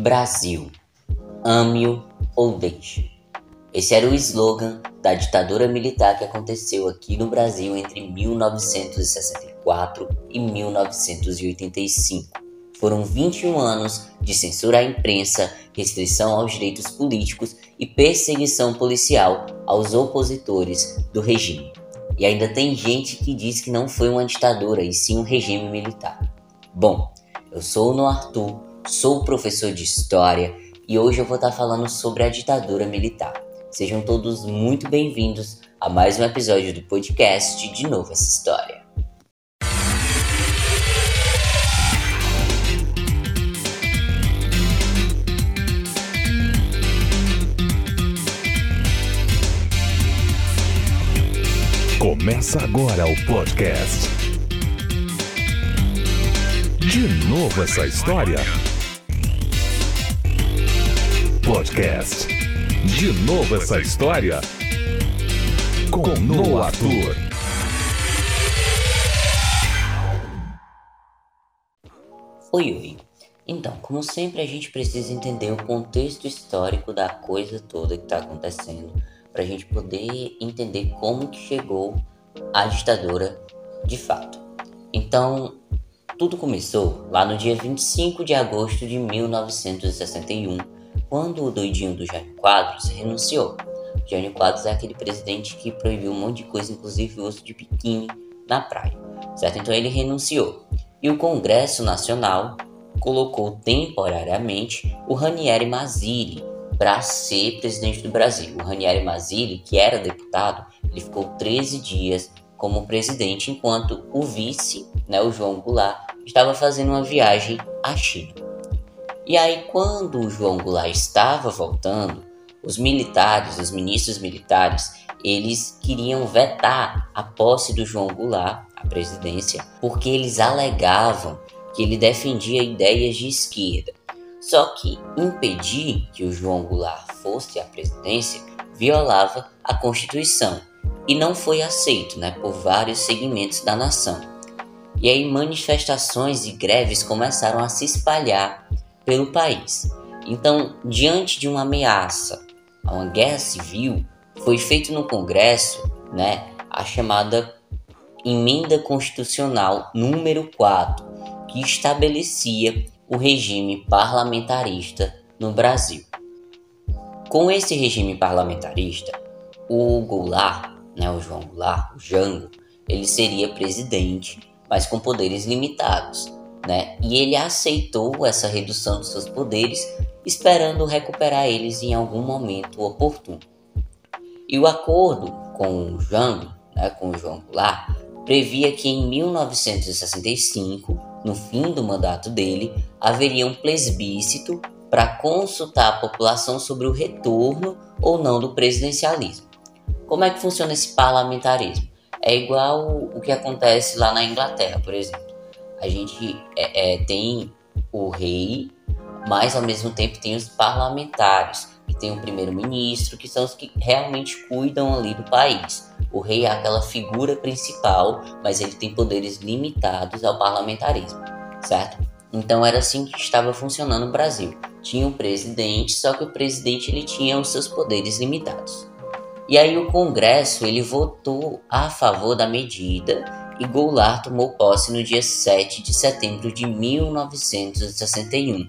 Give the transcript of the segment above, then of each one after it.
Brasil, ame-o ou deixe. Esse era o slogan da ditadura militar que aconteceu aqui no Brasil entre 1964 e 1985. Foram 21 anos de censura à imprensa, restrição aos direitos políticos e perseguição policial aos opositores do regime. E ainda tem gente que diz que não foi uma ditadura e sim um regime militar. Bom, eu sou o No Arthur sou professor de História e hoje eu vou estar falando sobre a ditadura militar. Sejam todos muito bem-vindos a mais um episódio do podcast De Novo Essa História. Começa agora o podcast. De novo essa história. Podcast. De novo essa história. Com Noah Arthur. Oi, oi. Então, como sempre, a gente precisa entender o contexto histórico da coisa toda que está acontecendo para a gente poder entender como que chegou a ditadura de fato. Então, tudo começou lá no dia 25 de agosto de 1961 quando o doidinho do Jânio Quadros renunciou. Jânio Quadros é aquele presidente que proibiu um monte de coisa, inclusive o uso de biquíni na praia, certo? Então ele renunciou. E o Congresso Nacional colocou temporariamente o Ranieri Mazzilli para ser presidente do Brasil. O Ranieri Mazzilli, que era deputado, ele ficou 13 dias como presidente, enquanto o vice, né, o João Goulart, estava fazendo uma viagem à China. E aí, quando o João Goulart estava voltando, os militares, os ministros militares, eles queriam vetar a posse do João Goulart à presidência, porque eles alegavam que ele defendia ideias de esquerda. Só que impedir que o João Goulart fosse à presidência violava a Constituição e não foi aceito né, por vários segmentos da nação. E aí manifestações e greves começaram a se espalhar pelo país. Então, diante de uma ameaça a uma guerra civil, foi feito no Congresso né, a chamada Emenda Constitucional número 4, que estabelecia o regime parlamentarista no Brasil. Com esse regime parlamentarista, o Goulart, né, o João Goulart, o Jango, ele seria presidente, mas com poderes limitados né? E ele aceitou essa redução dos seus poderes, esperando recuperar eles em algum momento oportuno. E o acordo com o Jango, né, com o João Goulart, previa que em 1965, no fim do mandato dele, haveria um plebiscito para consultar a população sobre o retorno ou não do presidencialismo. Como é que funciona esse parlamentarismo? É igual o que acontece lá na Inglaterra, por exemplo a gente é, é, tem o rei, mas ao mesmo tempo tem os parlamentares, que tem o primeiro-ministro, que são os que realmente cuidam ali do país. O rei é aquela figura principal, mas ele tem poderes limitados ao parlamentarismo, certo? Então era assim que estava funcionando o Brasil. Tinha um presidente, só que o presidente ele tinha os seus poderes limitados. E aí o Congresso ele votou a favor da medida e Goulart tomou posse no dia 7 de setembro de 1961.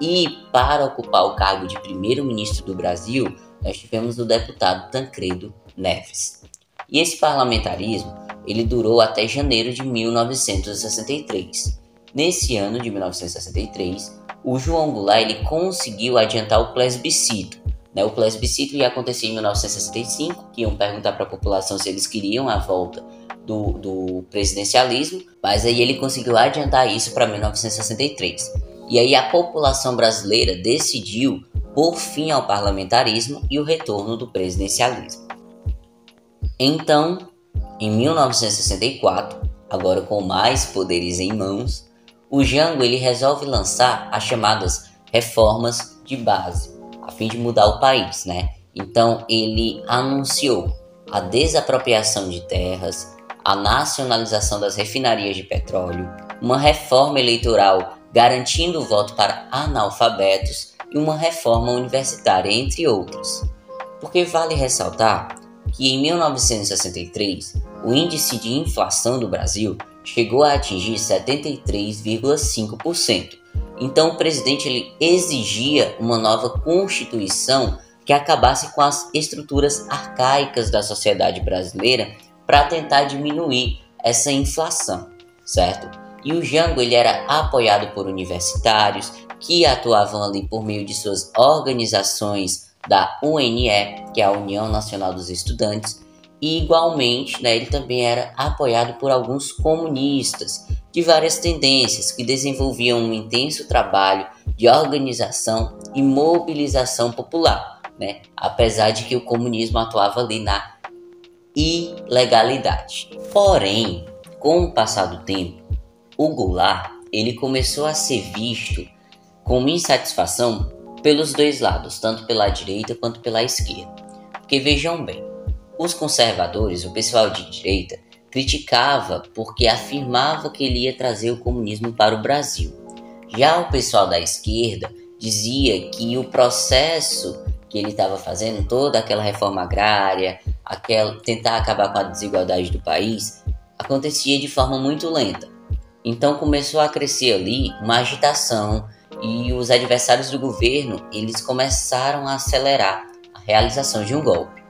E para ocupar o cargo de primeiro-ministro do Brasil, nós tivemos o deputado Tancredo Neves. E esse parlamentarismo, ele durou até janeiro de 1963. Nesse ano de 1963, o João Goulart ele conseguiu adiantar o plebiscito. Né? O plebiscito ia acontecer em 1965, que iam perguntar para a população se eles queriam a volta do, do presidencialismo, mas aí ele conseguiu adiantar isso para 1963. E aí a população brasileira decidiu por fim ao parlamentarismo e o retorno do presidencialismo. Então, em 1964, agora com mais poderes em mãos, o Jango ele resolve lançar as chamadas reformas de base, a fim de mudar o país, né? Então ele anunciou a desapropriação de terras, a nacionalização das refinarias de petróleo, uma reforma eleitoral garantindo o voto para analfabetos e uma reforma universitária, entre outras. Porque vale ressaltar que em 1963 o índice de inflação do Brasil chegou a atingir 73,5%. Então o presidente ele exigia uma nova constituição que acabasse com as estruturas arcaicas da sociedade brasileira para tentar diminuir essa inflação, certo? E o Jango ele era apoiado por universitários que atuavam ali por meio de suas organizações da UNE, que é a União Nacional dos Estudantes, e igualmente né, ele também era apoiado por alguns comunistas de várias tendências que desenvolviam um intenso trabalho de organização e mobilização popular, né, apesar de que o comunismo atuava ali na ilegalidade. Porém, com o passar do tempo, o Goulart ele começou a ser visto com insatisfação pelos dois lados, tanto pela direita quanto pela esquerda. Porque vejam bem, os conservadores, o pessoal de direita, criticava porque afirmava que ele ia trazer o comunismo para o Brasil. Já o pessoal da esquerda dizia que o processo que ele estava fazendo, toda aquela reforma agrária, aquela, tentar acabar com a desigualdade do país, acontecia de forma muito lenta. Então começou a crescer ali uma agitação e os adversários do governo eles começaram a acelerar a realização de um golpe.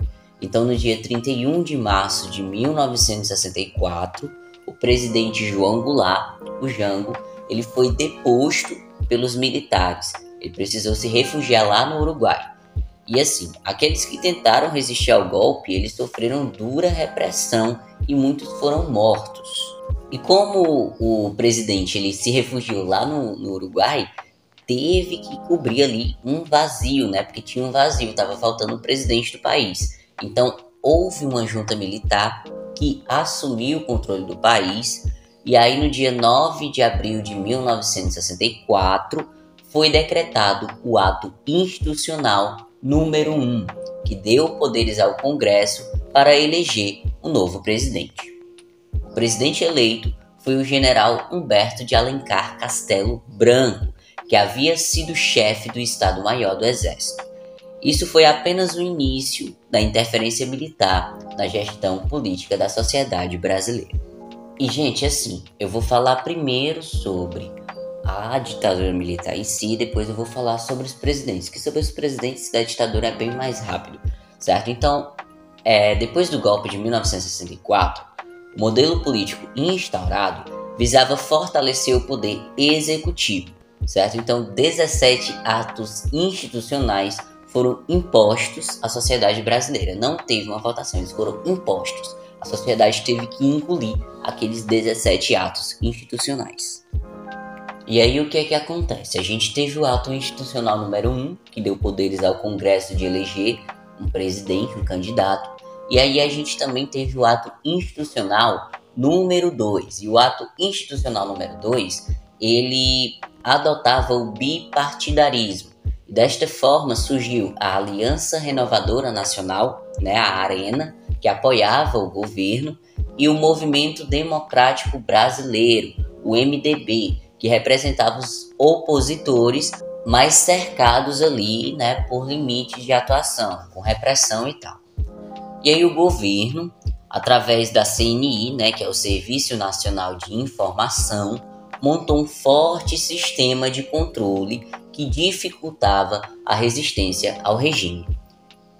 Então, no dia 31 de março de 1964, o presidente João Goulart, o Jango, ele foi deposto pelos militares. Ele precisou se refugiar lá no Uruguai. E assim, aqueles que tentaram resistir ao golpe, eles sofreram dura repressão e muitos foram mortos. E como o presidente ele se refugiou lá no, no Uruguai, teve que cobrir ali um vazio, né? Porque tinha um vazio, estava faltando o presidente do país. Então houve uma junta militar que assumiu o controle do país e aí no dia 9 de abril de 1964 foi decretado o ato institucional número 1, que deu poderes ao Congresso para eleger o novo presidente. O presidente eleito foi o general Humberto de Alencar Castelo Branco, que havia sido chefe do Estado-Maior do Exército. Isso foi apenas o início da interferência militar na gestão política da sociedade brasileira. E, gente, assim, eu vou falar primeiro sobre a ditadura militar em si, depois eu vou falar sobre os presidentes, que sobre os presidentes da ditadura é bem mais rápido, certo? Então, é, depois do golpe de 1964, o modelo político instaurado visava fortalecer o poder executivo, certo? Então, 17 atos institucionais foram impostos à sociedade brasileira. Não teve uma votação, eles foram impostos. A sociedade teve que engolir aqueles 17 atos institucionais. E aí o que é que acontece? A gente teve o ato institucional número 1, que deu poderes ao Congresso de eleger um presidente, um candidato. E aí a gente também teve o ato institucional número 2. E o ato institucional número 2, ele adotava o bipartidarismo. Desta forma surgiu a Aliança Renovadora Nacional, né, a Arena, que apoiava o governo, e o Movimento Democrático Brasileiro, o MDB, que representava os opositores, mas cercados ali né, por limites de atuação, com repressão e tal. E aí o governo, através da CNI, né, que é o Serviço Nacional de Informação, montou um forte sistema de controle que dificultava a resistência ao regime.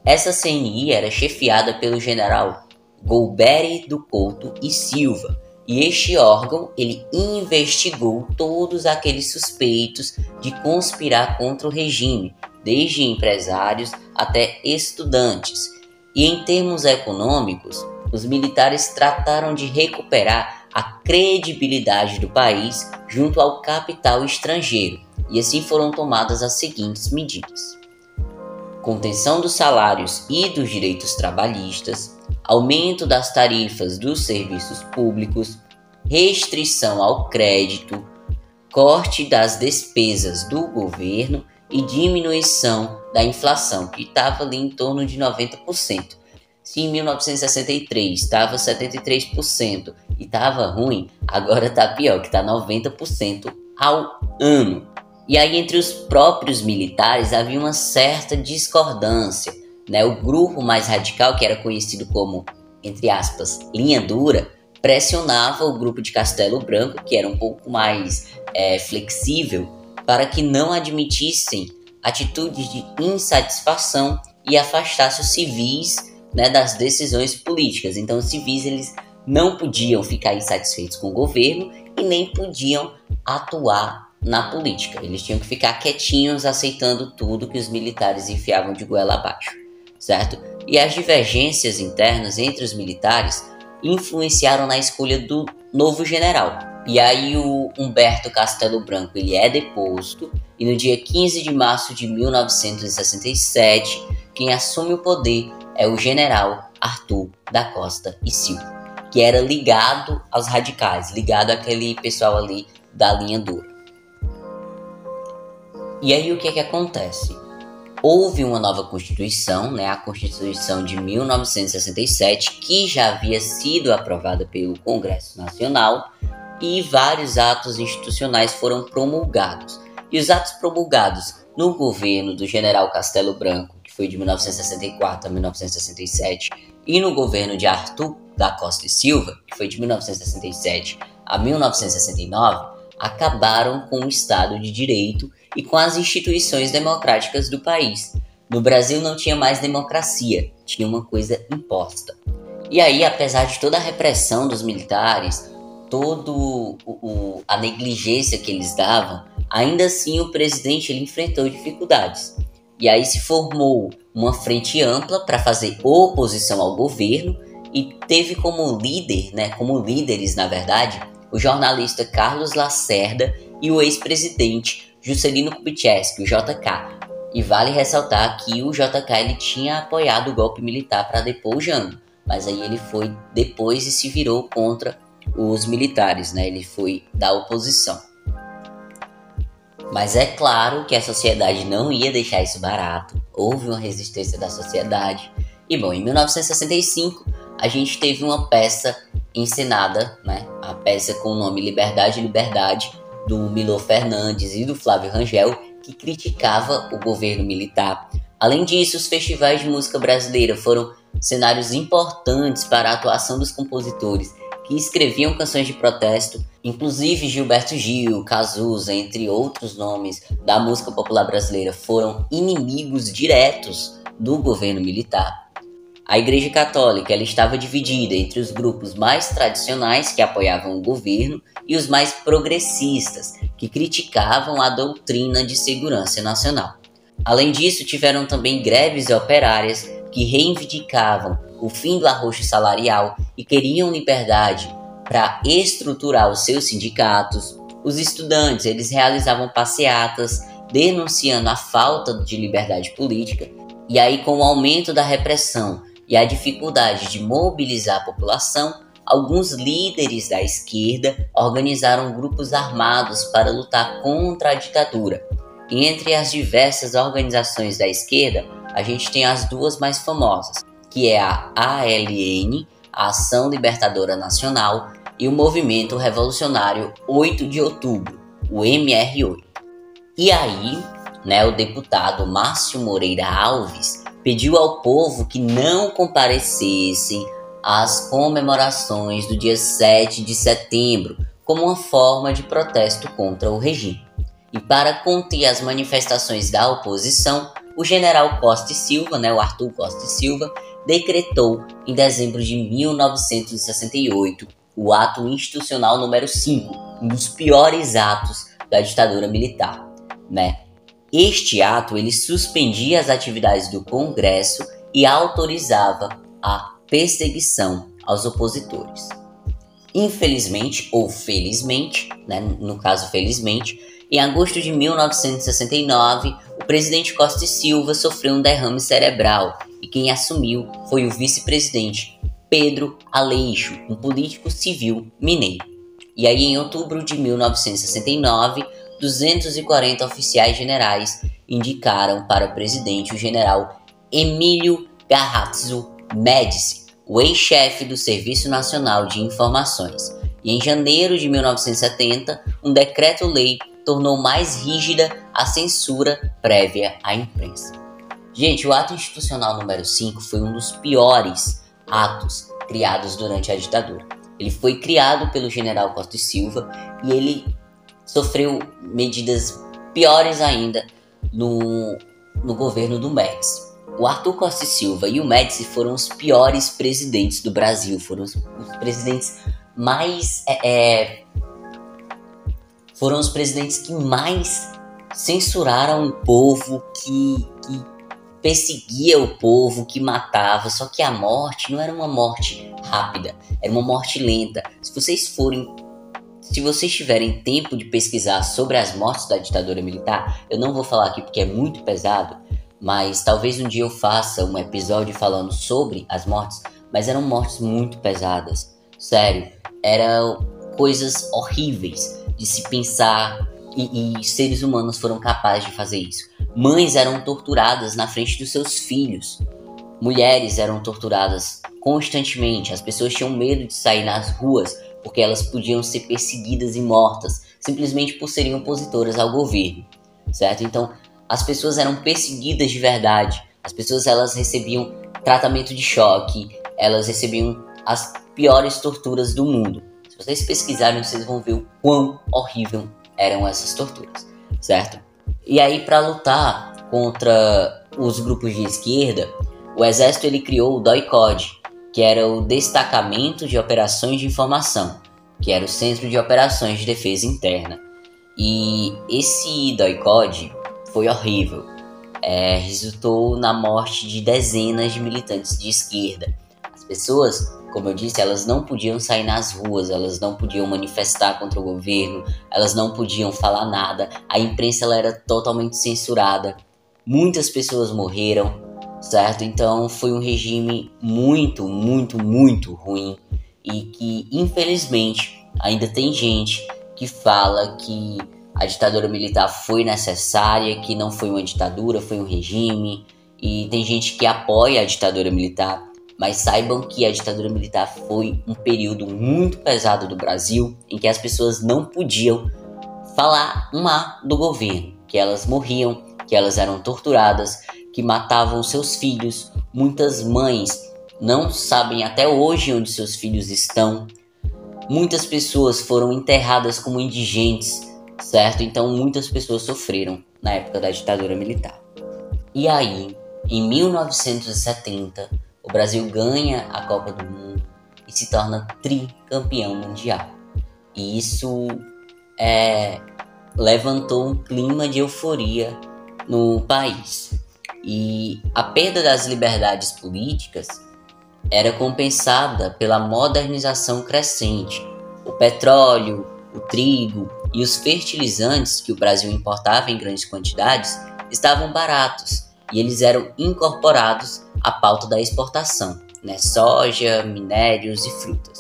Essa CNI era chefiada pelo general Golbery do Couto e Silva, e este órgão ele investigou todos aqueles suspeitos de conspirar contra o regime, desde empresários até estudantes. E em termos econômicos, os militares trataram de recuperar a credibilidade do país junto ao capital estrangeiro, e assim foram tomadas as seguintes medidas: contenção dos salários e dos direitos trabalhistas, aumento das tarifas dos serviços públicos, restrição ao crédito, corte das despesas do governo e diminuição da inflação, que estava ali em torno de 90%. Se em 1963 estava 73% e estava ruim, agora está pior, que está 90% ao ano. E aí, entre os próprios militares, havia uma certa discordância. Né? O grupo mais radical, que era conhecido como, entre aspas, linha dura, pressionava o grupo de Castelo Branco, que era um pouco mais é, flexível, para que não admitissem atitudes de insatisfação e afastasse os civis né, das decisões políticas. Então, os civis eles não podiam ficar insatisfeitos com o governo e nem podiam atuar na política. Eles tinham que ficar quietinhos aceitando tudo que os militares enfiavam de goela abaixo, certo? E as divergências internas entre os militares influenciaram na escolha do novo general. E aí o Humberto Castelo Branco ele é deposto e no dia 15 de março de 1967 quem assume o poder é o general Arthur da Costa e Silva, que era ligado aos radicais, ligado àquele pessoal ali da linha dura. E aí o que é que acontece? Houve uma nova Constituição, né, a Constituição de 1967, que já havia sido aprovada pelo Congresso Nacional, e vários atos institucionais foram promulgados. E os atos promulgados no governo do general Castelo Branco, que foi de 1964 a 1967, e no governo de Arthur da Costa e Silva, que foi de 1967 a 1969, acabaram com o Estado de Direito e com as instituições democráticas do país. No Brasil não tinha mais democracia, tinha uma coisa imposta. E aí, apesar de toda a repressão dos militares, toda a negligência que eles davam, ainda assim o presidente ele enfrentou dificuldades. E aí se formou uma frente ampla para fazer oposição ao governo e teve como líder, né, como líderes na verdade, o jornalista Carlos Lacerda e o ex-presidente Juscelino Kubitschek, o JK. E vale ressaltar que o JK ele tinha apoiado o golpe militar para depor o Jango, mas aí ele foi depois e se virou contra os militares, né? Ele foi da oposição. Mas é claro que a sociedade não ia deixar isso barato. Houve uma resistência da sociedade. E bom, em 1965 a gente teve uma peça encenada, né? A peça com o nome Liberdade, Liberdade, do Milo Fernandes e do Flávio Rangel, que criticava o governo militar. Além disso, os festivais de música brasileira foram cenários importantes para a atuação dos compositores que escreviam canções de protesto, inclusive Gilberto Gil, Cazuza, entre outros nomes da música popular brasileira, foram inimigos diretos do governo militar. A Igreja Católica ela estava dividida entre os grupos mais tradicionais que apoiavam o governo e os mais progressistas que criticavam a doutrina de segurança nacional. Além disso, tiveram também greves operárias que reivindicavam o fim do arroxo salarial e queriam liberdade para estruturar os seus sindicatos. Os estudantes eles realizavam passeatas denunciando a falta de liberdade política e aí com o aumento da repressão e a dificuldade de mobilizar a população, alguns líderes da esquerda organizaram grupos armados para lutar contra a ditadura. E entre as diversas organizações da esquerda, a gente tem as duas mais famosas, que é a ALN, a Ação Libertadora Nacional, e o Movimento Revolucionário 8 de Outubro, o MR8. E aí, né, o deputado Márcio Moreira Alves pediu ao povo que não comparecessem às comemorações do dia 7 de setembro como uma forma de protesto contra o regime. E para conter as manifestações da oposição, o general Costa e Silva, né, o Arthur Costa e Silva, decretou em dezembro de 1968 o ato institucional número 5, um dos piores atos da ditadura militar, né? Este ato ele suspendia as atividades do Congresso e autorizava a perseguição aos opositores. Infelizmente ou felizmente, né, no caso felizmente, em agosto de 1969, o presidente Costa e Silva sofreu um derrame cerebral e quem assumiu foi o vice-presidente Pedro Aleixo, um político civil mineiro. E aí, em outubro de 1969, 240 oficiais generais indicaram para o presidente o general Emílio Garrazzo Médici, o ex-chefe do Serviço Nacional de Informações. E em janeiro de 1970, um decreto-lei tornou mais rígida a censura prévia à imprensa. Gente, o ato institucional número 5 foi um dos piores atos criados durante a ditadura. Ele foi criado pelo general Costa e Silva e ele sofreu medidas piores ainda no, no governo do Médici. O Arthur Costa Silva e o Médici foram os piores presidentes do Brasil, foram os, os presidentes mais. É, é, foram os presidentes que mais censuraram o povo, que, que perseguia o povo, que matava. Só que a morte não era uma morte rápida, era uma morte lenta. Se vocês forem se vocês tiverem tempo de pesquisar sobre as mortes da ditadura militar, eu não vou falar aqui porque é muito pesado, mas talvez um dia eu faça um episódio falando sobre as mortes, mas eram mortes muito pesadas. Sério, eram coisas horríveis de se pensar e, e seres humanos foram capazes de fazer isso. Mães eram torturadas na frente dos seus filhos. Mulheres eram torturadas constantemente. As pessoas tinham medo de sair nas ruas porque elas podiam ser perseguidas e mortas simplesmente por serem opositoras ao governo, certo? Então, as pessoas eram perseguidas de verdade. As pessoas elas recebiam tratamento de choque, elas recebiam as piores torturas do mundo. Se vocês pesquisarem, vocês vão ver o quão horrível eram essas torturas, certo? E aí para lutar contra os grupos de esquerda, o exército ele criou o DOI-CODE, que era o Destacamento de Operações de Informação, que era o Centro de Operações de Defesa Interna. E esse DOI-CODE foi horrível. É, resultou na morte de dezenas de militantes de esquerda. As pessoas, como eu disse, elas não podiam sair nas ruas, elas não podiam manifestar contra o governo, elas não podiam falar nada. A imprensa era totalmente censurada. Muitas pessoas morreram, certo? Então foi um regime muito, muito, muito ruim e que infelizmente ainda tem gente que fala que a ditadura militar foi necessária, que não foi uma ditadura, foi um regime, e tem gente que apoia a ditadura militar, mas saibam que a ditadura militar foi um período muito pesado do Brasil em que as pessoas não podiam falar um do governo, que elas morriam, que elas eram torturadas, que matavam seus filhos. Muitas mães não sabem até hoje onde seus filhos estão. Muitas pessoas foram enterradas como indigentes, certo? Então muitas pessoas sofreram na época da ditadura militar. E aí, em 1970, o Brasil ganha a Copa do Mundo e se torna tricampeão mundial. E isso é, levantou um clima de euforia no país. E a perda das liberdades políticas era compensada pela modernização crescente. O petróleo, o trigo e os fertilizantes que o Brasil importava em grandes quantidades estavam baratos e eles eram incorporados à pauta da exportação, né? soja, minérios e frutas.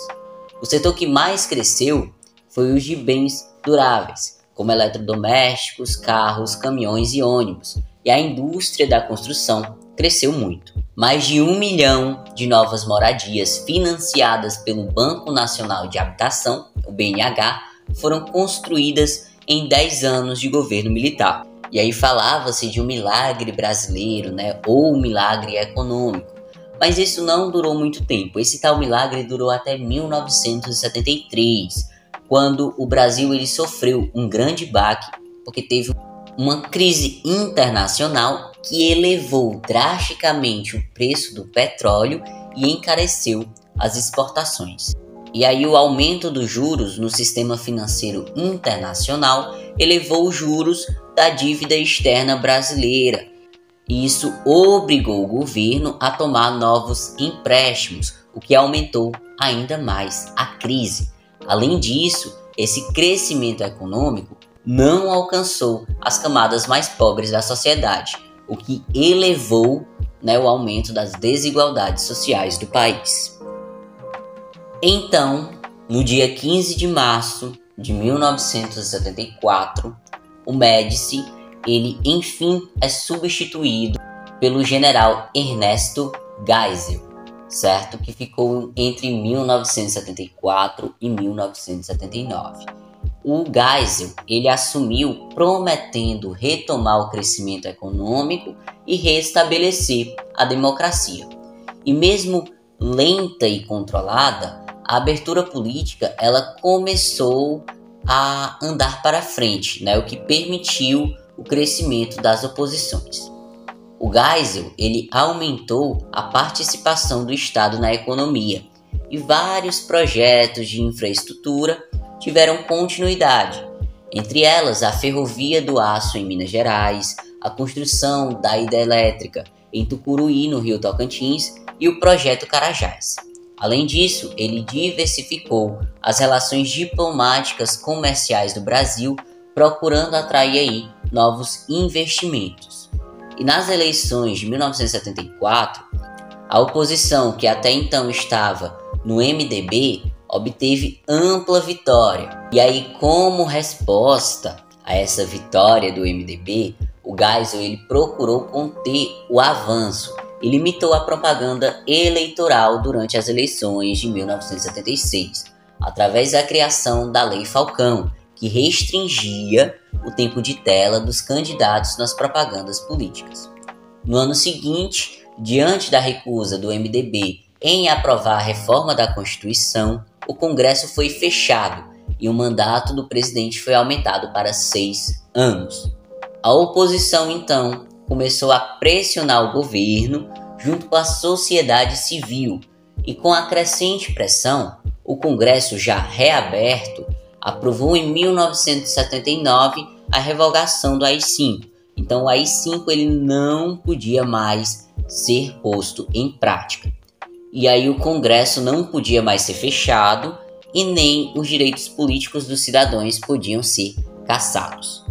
O setor que mais cresceu foi o de bens duráveis, como eletrodomésticos, carros, caminhões e ônibus, e a indústria da construção cresceu muito. Mais de um milhão de novas moradias financiadas pelo Banco Nacional de Habitação, o BNH, foram construídas em 10 anos de governo militar. E aí falava-se de um milagre brasileiro, né, ou um milagre econômico. Mas isso não durou muito tempo. Esse tal milagre durou até 1973, quando o Brasil ele sofreu um grande baque, porque teve uma crise internacional que elevou drasticamente o preço do petróleo e encareceu as exportações. E aí o aumento dos juros no sistema financeiro internacional elevou os juros da dívida externa brasileira. E isso obrigou o governo a tomar novos empréstimos, o que aumentou ainda mais a crise. Além disso, esse crescimento econômico não alcançou as camadas mais pobres da sociedade, o que elevou né, o aumento das desigualdades sociais do país. Então, no dia 15 de março de 1974, o Médici, ele enfim é substituído pelo general Ernesto Geisel, certo? Que ficou entre 1974 e 1979. O Geisel ele assumiu prometendo retomar o crescimento econômico e restabelecer a democracia. E mesmo lenta e controlada, a abertura política ela começou a andar para frente, né, o que permitiu o crescimento das oposições. O Geisel ele aumentou a participação do Estado na economia e vários projetos de infraestrutura tiveram continuidade, entre elas a Ferrovia do Aço em Minas Gerais, a construção da hidrelétrica em Tucuruí, no Rio Tocantins, e o Projeto Carajás. Além disso, ele diversificou as relações diplomáticas comerciais do Brasil, procurando atrair aí novos investimentos. E nas eleições de 1974, a oposição, que até então estava no MDB, obteve ampla vitória. E aí, como resposta a essa vitória do MDB, o Geisel ele procurou conter o avanço e limitou a propaganda eleitoral durante as eleições de 1976, através da criação da Lei Falcão, que restringia o tempo de tela dos candidatos nas propagandas políticas. No ano seguinte, diante da recusa do MDB em aprovar a reforma da Constituição, o Congresso foi fechado e o mandato do presidente foi aumentado para seis anos. A oposição, então, começou a pressionar o governo junto com a sociedade civil, e com a crescente pressão, o Congresso, já reaberto, aprovou em 1979 a revogação do AI-5. Então, o AI-5 ele não podia mais ser posto em prática. E aí o Congresso não podia mais ser fechado e nem os direitos políticos dos cidadãos podiam ser cassados.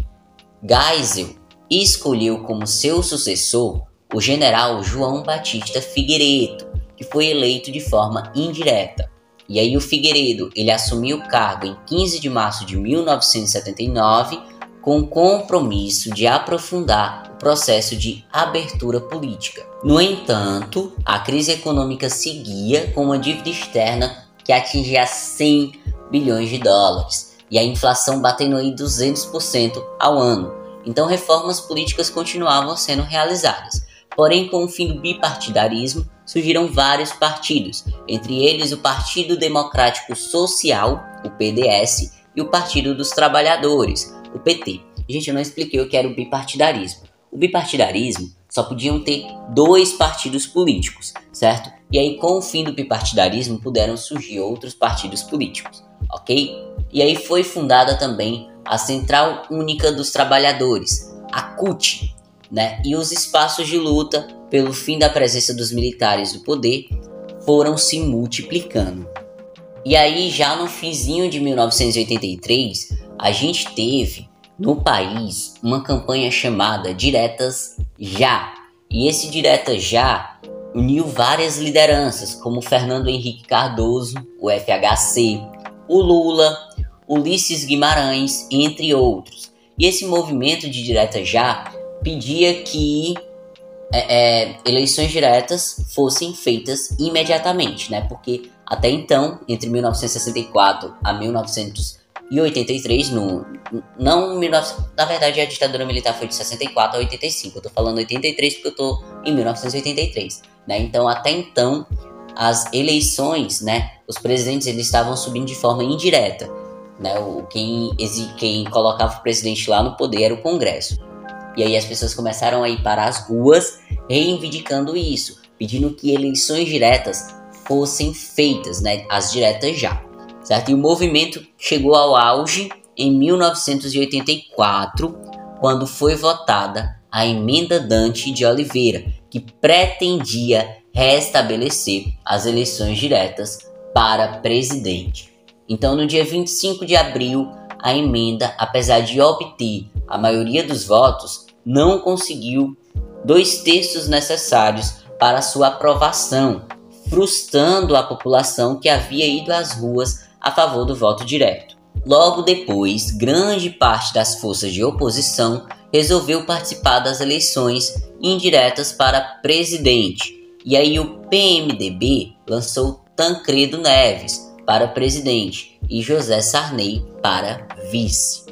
Geisel escolheu como seu sucessor o general João Batista Figueiredo, que foi eleito de forma indireta. E aí o Figueiredo, ele assumiu o cargo em 15 de março de 1979 com o compromisso de aprofundar o processo de abertura política. No entanto, a crise econômica seguia com uma dívida externa que atingia 100 bilhões de dólares e a inflação batendo aí 200% ao ano. Então, reformas políticas continuavam sendo realizadas. Porém, com o fim do bipartidarismo, surgiram vários partidos, entre eles o Partido Democrático Social, o PDS, e o Partido dos Trabalhadores, o PT. Gente, eu não expliquei o que era o bipartidarismo. O bipartidarismo só podiam ter dois partidos políticos, certo? E aí, com o fim do bipartidarismo, puderam surgir outros partidos políticos, ok? E aí foi fundada também a Central Única dos Trabalhadores, a CUT, né? E os espaços de luta pelo fim da presença dos militares do poder foram se multiplicando. E aí, já no finzinho de 1983, a gente teve no país uma campanha chamada Diretas Já. E esse Diretas Já uniu várias lideranças, como Fernando Henrique Cardoso, o FHC, o Lula, Ulisses Guimarães, entre outros. E esse movimento de Diretas Já pedia que é, é, eleições diretas fossem feitas imediatamente, né? Porque até então, entre 1964 a 1983, no, não 19, na verdade a ditadura militar foi de 64 a 85. Eu tô falando 83 porque eu tô em 1983, né? Então até então as eleições, né? Os presidentes eles estavam subindo de forma indireta, né? O quem quem colocava o presidente lá no poder era o Congresso. E aí as pessoas começaram a ir para as ruas reivindicando isso, pedindo que eleições diretas fossem feitas, né, as diretas já, certo? E o movimento chegou ao auge em 1984, quando foi votada a emenda Dante de Oliveira, que pretendia restabelecer as eleições diretas para presidente. Então, no dia 25 de abril, a emenda, apesar de obter a maioria dos votos, não conseguiu dois terços necessários para sua aprovação, frustrando a população que havia ido às ruas a favor do voto direto. Logo depois, grande parte das forças de oposição resolveu participar das eleições indiretas para presidente. E aí o PMDB lançou Tancredo Neves para presidente e José Sarney para vice.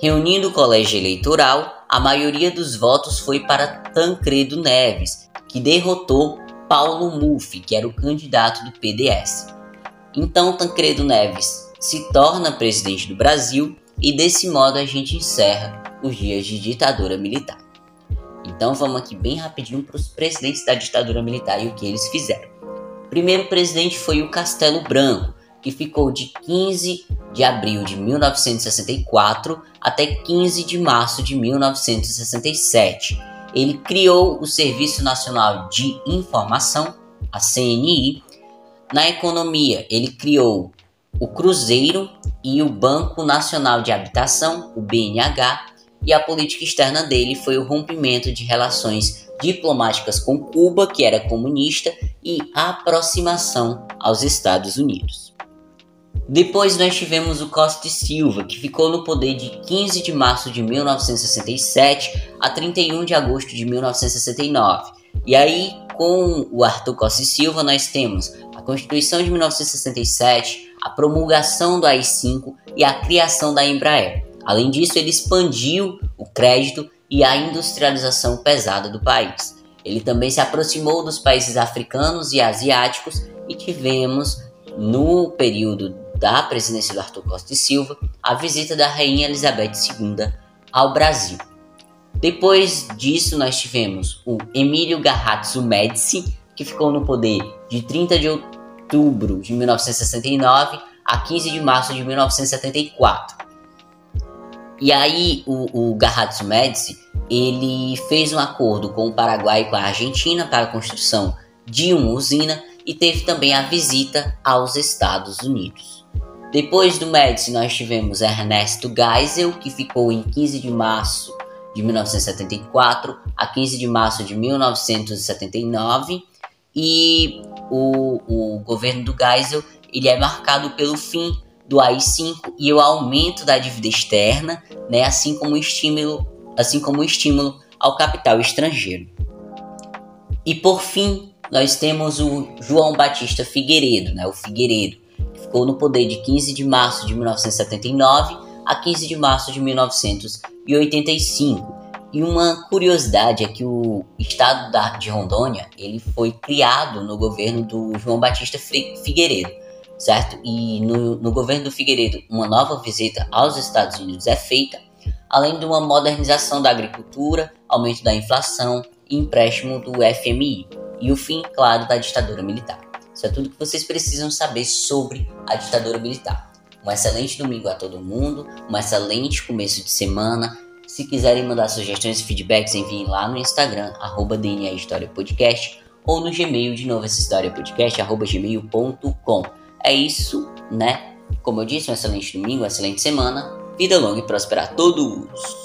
Reunindo o colégio eleitoral, a maioria dos votos foi para Tancredo Neves, que derrotou Paulo Muff, que era o candidato do PDS. Então Tancredo Neves se torna presidente do Brasil e desse modo a gente encerra os dias de ditadura militar. Então vamos aqui bem rapidinho para os presidentes da ditadura militar e o que eles fizeram. O primeiro presidente foi o Castelo Branco, que ficou de 15 de abril de 1964 até 15 de março de 1967. Ele criou o Serviço Nacional de Informação, a CNI. Na economia, ele criou o Cruzeiro e o Banco Nacional de Habitação, o BNH, e a política externa dele foi o rompimento de relações diplomáticas com Cuba, que era comunista, e a aproximação aos Estados Unidos. Depois nós tivemos o Costa e Silva, que ficou no poder de 15 de março de 1967 a 31 de agosto de 1969. E aí, com o Arthur Costa e Silva, nós temos Constituição de 1967, a promulgação do AI-5 e a criação da Embraer. Além disso, ele expandiu o crédito e a industrialização pesada do país. Ele também se aproximou dos países africanos e asiáticos e tivemos, no período da presidência do Arthur Costa e Silva, a visita da Rainha Elizabeth II ao Brasil. Depois disso, nós tivemos o Emílio Garrazzo Médici, que ficou no poder de 30 de outubro de 1969 a 15 de março de 1974. E aí o, o Garrazzo Médici ele fez um acordo com o Paraguai e com a Argentina para a construção de uma usina e teve também a visita aos Estados Unidos. Depois do Médici nós tivemos Ernesto Geisel, que ficou em 15 de março de 1974 a 15 de março de 1979 e o, o governo do Geisel ele é marcado pelo fim do AI-5 e o aumento da dívida externa, né, assim como o estímulo, assim como estímulo ao capital estrangeiro. E por fim, nós temos o João Batista Figueiredo, né, o Figueiredo, que ficou no poder de 15 de março de 1979 a 15 de março de 1985. E uma curiosidade é que o estado de Rondônia ele foi criado no governo do João Batista Figueiredo certo? E no, no governo do Figueiredo, uma nova visita aos Estados Unidos é feita, além de uma modernização da agricultura, aumento da inflação e empréstimo do FMI, e o fim, claro, da ditadura militar. Isso é tudo que vocês precisam saber sobre a ditadura militar. Um excelente domingo a todo mundo, um excelente começo de semana. Se quiserem mandar sugestões e feedbacks, enviem lá no Instagram, arroba DNA História Podcast, ou no Gmail, de novo, essa história podcast, arroba gmail.com. É isso, né? Como eu disse, um excelente domingo, uma excelente semana. Vida longa e próspera a todos!